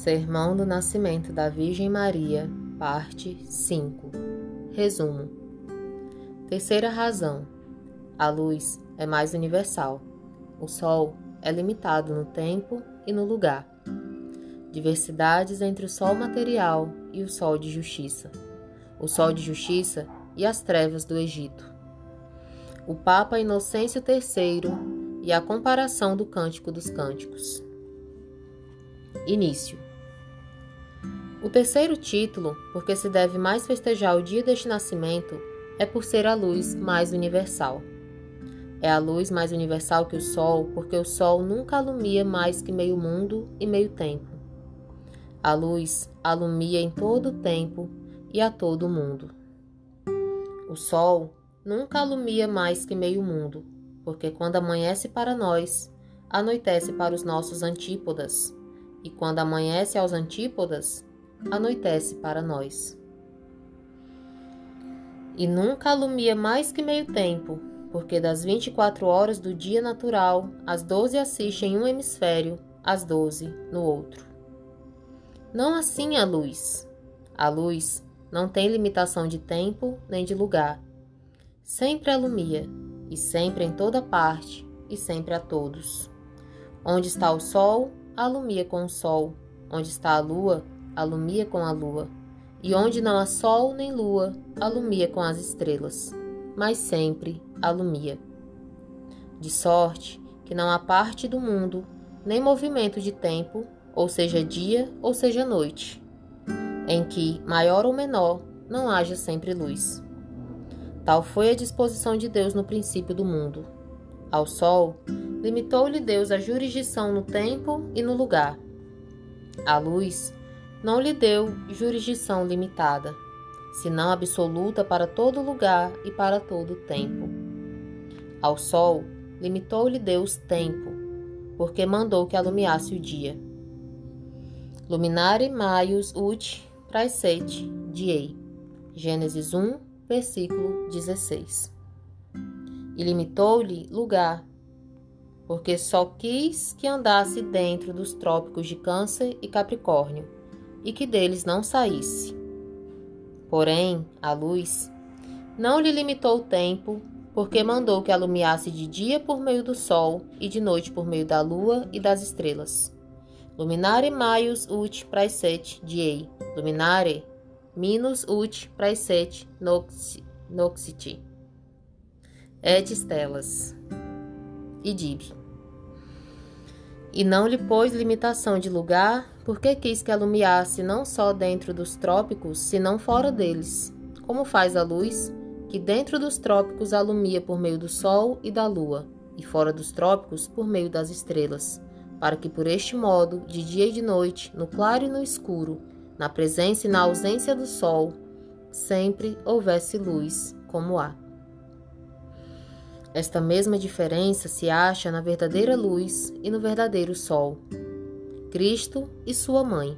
Sermão do Nascimento da Virgem Maria, parte 5. Resumo. Terceira razão. A luz é mais universal. O sol é limitado no tempo e no lugar. Diversidades entre o sol material e o sol de justiça. O sol de justiça e as trevas do Egito. O Papa Inocêncio III e a comparação do Cântico dos Cânticos. Início. O terceiro título, porque se deve mais festejar o dia deste nascimento, é por ser a luz mais universal. É a luz mais universal que o sol, porque o sol nunca alumia mais que meio mundo e meio tempo. A luz alumia em todo o tempo e a todo o mundo. O sol nunca alumia mais que meio mundo, porque quando amanhece para nós, anoitece para os nossos antípodas e quando amanhece aos antípodas, anoitece para nós. E nunca alumia mais que meio tempo, porque das 24 horas do dia natural, as 12 assistem em um hemisfério, as 12 no outro. Não assim a luz. A luz não tem limitação de tempo nem de lugar. Sempre alumia, e sempre em toda parte, e sempre a todos. Onde está o sol, alumia com o sol. Onde está a lua, alumia com a lua. E onde não há sol nem lua, alumia com as estrelas. Mas sempre alumia. De sorte que não há parte do mundo, nem movimento de tempo, ou seja dia ou seja noite, em que, maior ou menor, não haja sempre luz. Tal foi a disposição de Deus no princípio do mundo. Ao sol, limitou-lhe Deus a jurisdição no tempo e no lugar. A luz não lhe deu jurisdição limitada, senão absoluta para todo lugar e para todo tempo. Ao sol, limitou-lhe Deus tempo, porque mandou que alumiasse o dia. Luminare maius ut praesete diei. Gênesis 1, versículo 16 e limitou-lhe lugar, porque só quis que andasse dentro dos trópicos de Câncer e Capricórnio, e que deles não saísse. Porém, a luz não lhe limitou o tempo, porque mandou que alumiasse de dia por meio do sol e de noite por meio da lua e das estrelas. Luminare maius ut praesete diei, luminare minus ut praesete noxiti et stelas e dib. E não lhe pôs limitação de lugar, porque quis que alumiasse não só dentro dos trópicos, senão fora deles, como faz a luz, que dentro dos trópicos alumia por meio do sol e da lua, e fora dos trópicos por meio das estrelas, para que por este modo, de dia e de noite, no claro e no escuro, na presença e na ausência do sol, sempre houvesse luz como há. Esta mesma diferença se acha na verdadeira luz e no verdadeiro sol. Cristo e sua mãe.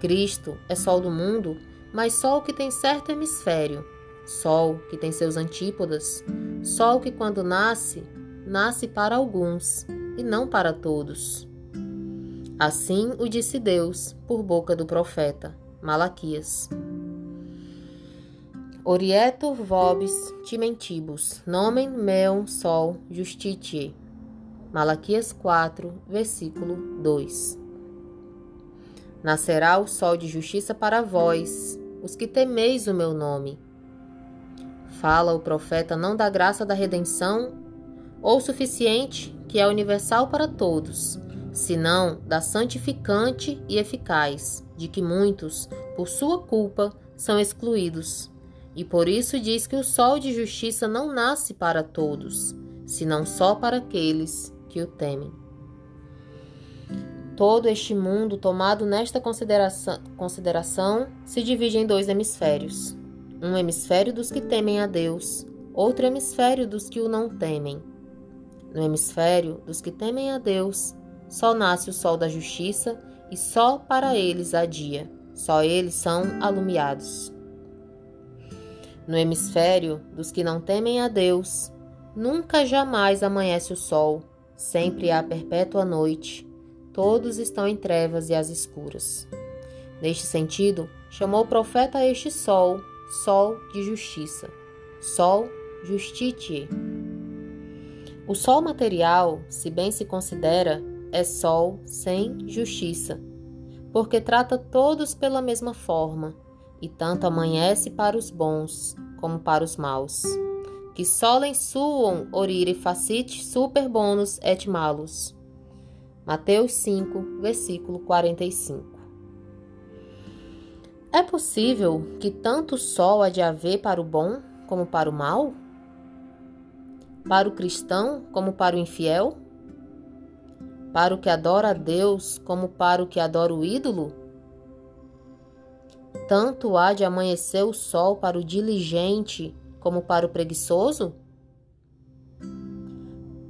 Cristo é sol do mundo, mas sol que tem certo hemisfério, sol que tem seus antípodas, sol que quando nasce, nasce para alguns e não para todos. Assim o disse Deus por boca do profeta Malaquias. Orietur vobis timentibus, nomen meum sol justitiae. Malaquias 4, versículo 2. Nascerá o sol de justiça para vós, os que temeis o meu nome. Fala o profeta não da graça da redenção, ou suficiente, que é universal para todos, senão da santificante e eficaz, de que muitos, por sua culpa, são excluídos e por isso diz que o sol de justiça não nasce para todos, senão só para aqueles que o temem. Todo este mundo, tomado nesta consideração, consideração, se divide em dois hemisférios: um hemisfério dos que temem a Deus, outro hemisfério dos que o não temem. No hemisfério dos que temem a Deus, só nasce o sol da justiça e só para eles há dia, só eles são alumiados. No hemisfério dos que não temem a Deus, nunca jamais amanhece o sol, sempre há perpétua noite. todos estão em trevas e às escuras. Neste sentido, chamou o profeta este sol, sol de justiça, sol justitie. O sol material, se bem se considera, é sol sem justiça, porque trata todos pela mesma forma, e tanto amanhece para os bons como para os maus. Que solem suam orire facit super bonus et malus. Mateus 5, versículo 45. É possível que tanto sol há de haver para o bom como para o mal? Para o cristão como para o infiel? Para o que adora a Deus como para o que adora o ídolo? Tanto há de amanhecer o sol para o diligente como para o preguiçoso?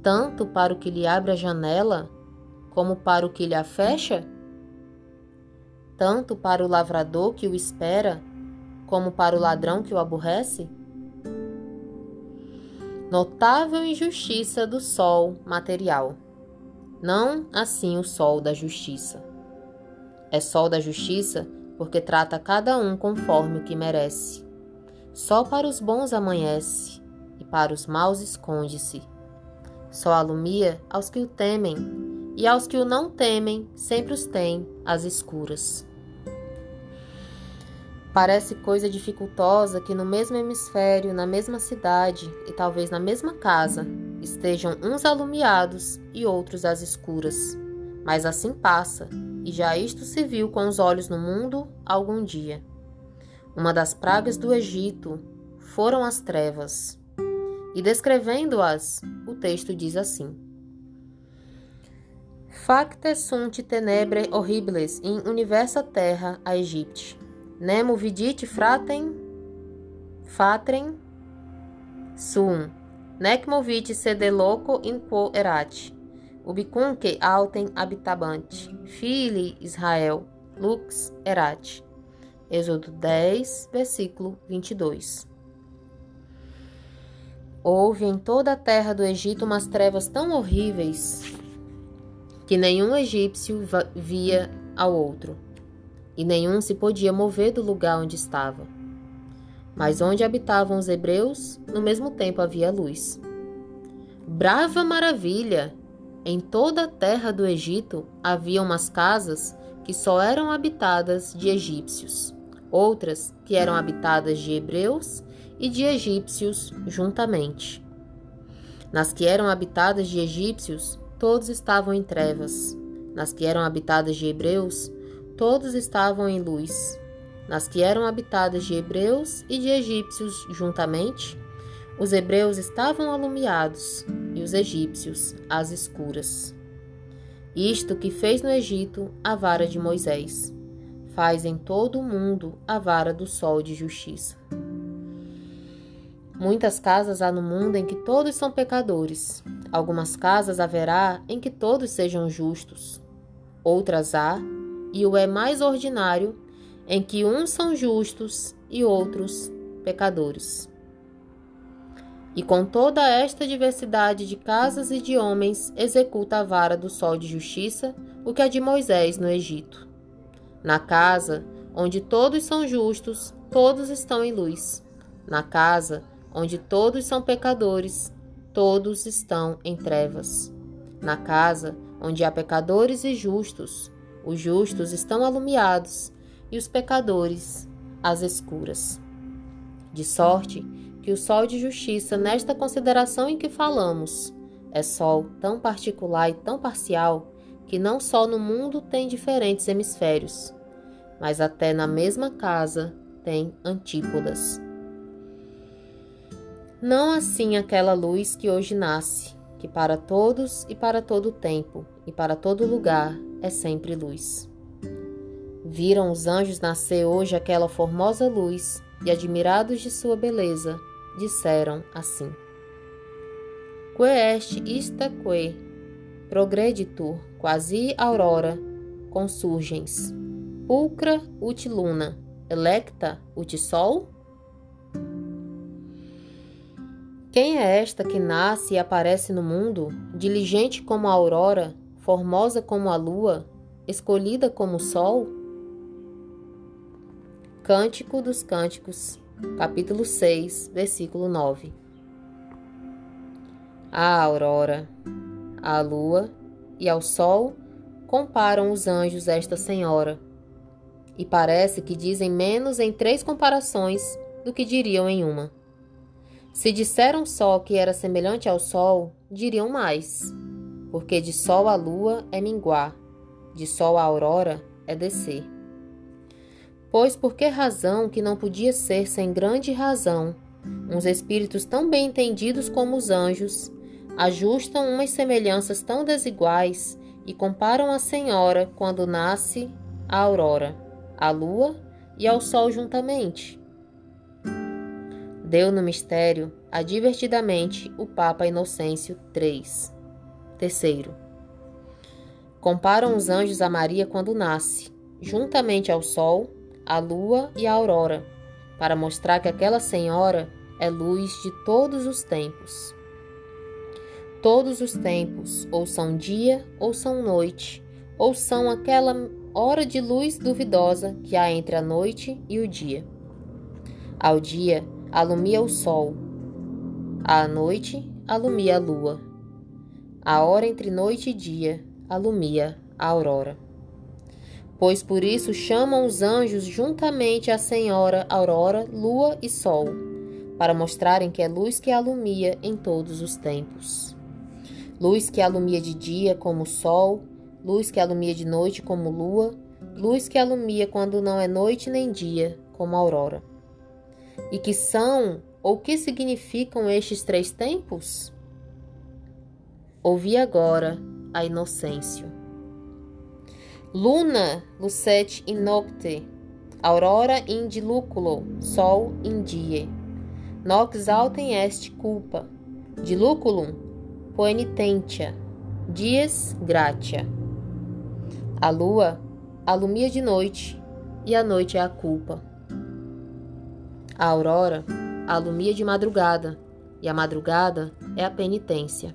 Tanto para o que lhe abre a janela como para o que lhe a fecha? Tanto para o lavrador que o espera como para o ladrão que o aborrece? Notável injustiça do sol material. Não assim o sol da justiça. É sol da justiça porque trata cada um conforme o que merece. Só para os bons amanhece, e para os maus esconde-se. Só alumia aos que o temem, e aos que o não temem sempre os tem às escuras. Parece coisa dificultosa que no mesmo hemisfério, na mesma cidade e talvez na mesma casa estejam uns alumiados e outros às escuras. Mas assim passa, e já isto se viu com os olhos no mundo algum dia. Uma das pragas do Egito foram as trevas. E descrevendo-as, o texto diz assim: Facte sunt tenebre horribles in universa terra a Egipte. Nemo vidit fratem fatrem sum, nec movit sede loco in quo erat ubicunque altem habitabante, fili Israel, lux erat. Êxodo 10, versículo 22. Houve em toda a terra do Egito umas trevas tão horríveis que nenhum egípcio via ao outro, e nenhum se podia mover do lugar onde estava. Mas onde habitavam os hebreus, no mesmo tempo havia luz. Brava maravilha! Em toda a terra do Egito havia umas casas que só eram habitadas de egípcios, outras que eram habitadas de hebreus e de egípcios juntamente. Nas que eram habitadas de egípcios, todos estavam em trevas. Nas que eram habitadas de hebreus, todos estavam em luz. Nas que eram habitadas de hebreus e de egípcios juntamente, os hebreus estavam alumiados e os egípcios às escuras. Isto que fez no Egito a vara de Moisés, faz em todo o mundo a vara do sol de justiça. Muitas casas há no mundo em que todos são pecadores. Algumas casas haverá em que todos sejam justos. Outras há, e o é mais ordinário, em que uns são justos e outros pecadores. E com toda esta diversidade de casas e de homens, executa a vara do sol de justiça, o que é de Moisés no Egito. Na casa, onde todos são justos, todos estão em luz. Na casa, onde todos são pecadores, todos estão em trevas. Na casa, onde há pecadores e justos, os justos estão alumiados e os pecadores às escuras. De sorte que o sol de justiça, nesta consideração em que falamos, é sol tão particular e tão parcial que não só no mundo tem diferentes hemisférios, mas até na mesma casa tem antípodas. Não assim aquela luz que hoje nasce, que para todos e para todo tempo e para todo lugar é sempre luz. Viram os anjos nascer hoje aquela formosa luz e, admirados de sua beleza, disseram assim: Que est ista que progreditur quasi aurora consurgens, pulcra ut luna, electa ut sol? Quem é esta que nasce e aparece no mundo, diligente como a aurora, formosa como a lua, escolhida como o sol? Cântico dos Cânticos, capítulo 6, versículo 9. A aurora, a lua e ao sol comparam os anjos esta senhora, e parece que dizem menos em três comparações do que diriam em uma. Se disseram só que era semelhante ao sol, diriam mais, porque de sol a lua é minguar, de sol a aurora é descer. Pois por que razão que não podia ser sem grande razão, uns espíritos tão bem entendidos como os anjos, ajustam umas semelhanças tão desiguais e comparam a senhora quando nasce a aurora, a lua e ao sol juntamente. Deu no mistério advertidamente o Papa Inocêncio III. Terceiro. Comparam os anjos a Maria quando nasce, juntamente ao sol, à lua e à aurora, para mostrar que aquela senhora é luz de todos os tempos. Todos os tempos, ou são dia ou são noite, ou são aquela hora de luz duvidosa que há entre a noite e o dia. Ao dia, alumia o sol, à noite, alumia a lua a hora entre noite e dia alumia a aurora. Pois por isso chamam os anjos juntamente a Senhora Aurora, Lua e Sol, para mostrarem que é luz que alumia em todos os tempos. Luz que alumia de dia como o sol, luz que alumia de noite como lua, luz que alumia quando não é noite nem dia, como aurora. E que são ou que significam estes três tempos? Ouvi agora a inocência. Luna lucet in nocte, aurora in diluculo, sol in die. Nox altem est culpa, diluculum poenitentia, dies gratia. A lua alumia de noite e a noite é a culpa. A aurora alumia de madrugada e a madrugada é a penitência.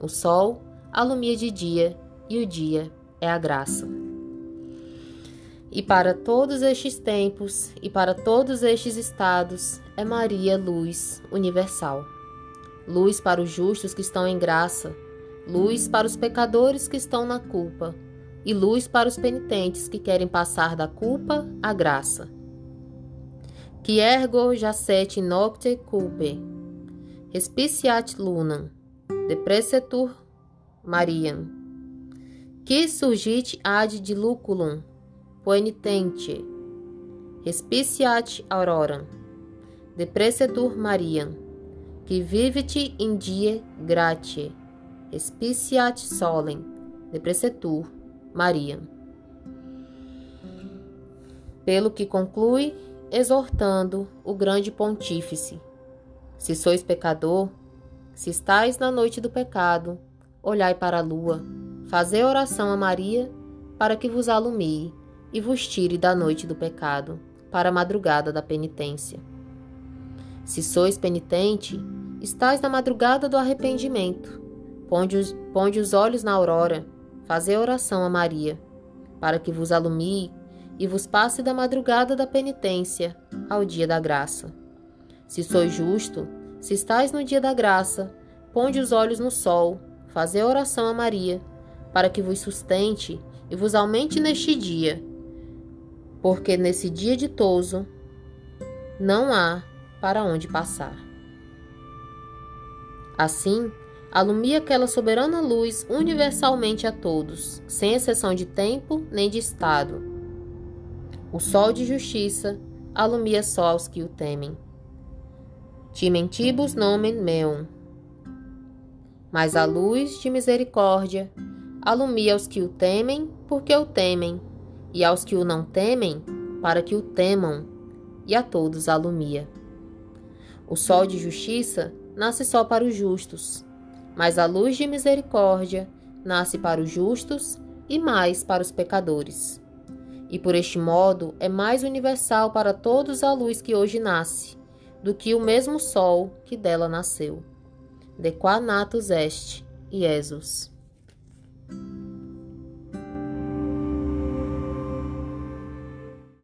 O sol alumia de dia e o dia é a graça. E para todos estes tempos e para todos estes estados é Maria luz universal. Luz para os justos que estão em graça, luz para os pecadores que estão na culpa, e luz para os penitentes que querem passar da culpa à graça. Que ergo jacet nocte culpe, respiciat lunam, deprecetur Mariam. Que surgit ad diluculum, poenitente, respiciat auroram, deprecetur Mariam, que vivit in die gratie, respiciat solem, deprecetur Mariam. Pelo que conclui, exortando o grande pontífice: Se sois pecador, se estais na noite do pecado, olhai para a lua, fazei oração a Maria, para que vos alumie e vos tire da noite do pecado, para a madrugada da penitência. Se sois penitente, estais na madrugada do arrependimento. Ponde os, ponde os olhos na aurora, fazei oração a Maria, para que vos alumie e vos passe da madrugada da penitência ao dia da graça. Se sois justo, se estais no dia da graça, ponde os olhos no sol, fazei oração a Maria, para que vos sustente e vos aumente neste dia, porque nesse dia ditoso não há para onde passar. Assim, alumia aquela soberana luz universalmente a todos, sem exceção de tempo nem de estado. O sol de justiça alumia só aos que o temem Timentibus nomen meum. Mas a luz de misericórdia alumia aos que o temem, porque o temem, e aos que o não temem, para que o temam, e a todos alumia. O sol de justiça nasce só para os justos, mas a luz de misericórdia nasce para os justos e mais para os pecadores. E por este modo é mais universal para todos a luz que hoje nasce, do que o mesmo sol que dela nasceu. De qua natus est, Iesus.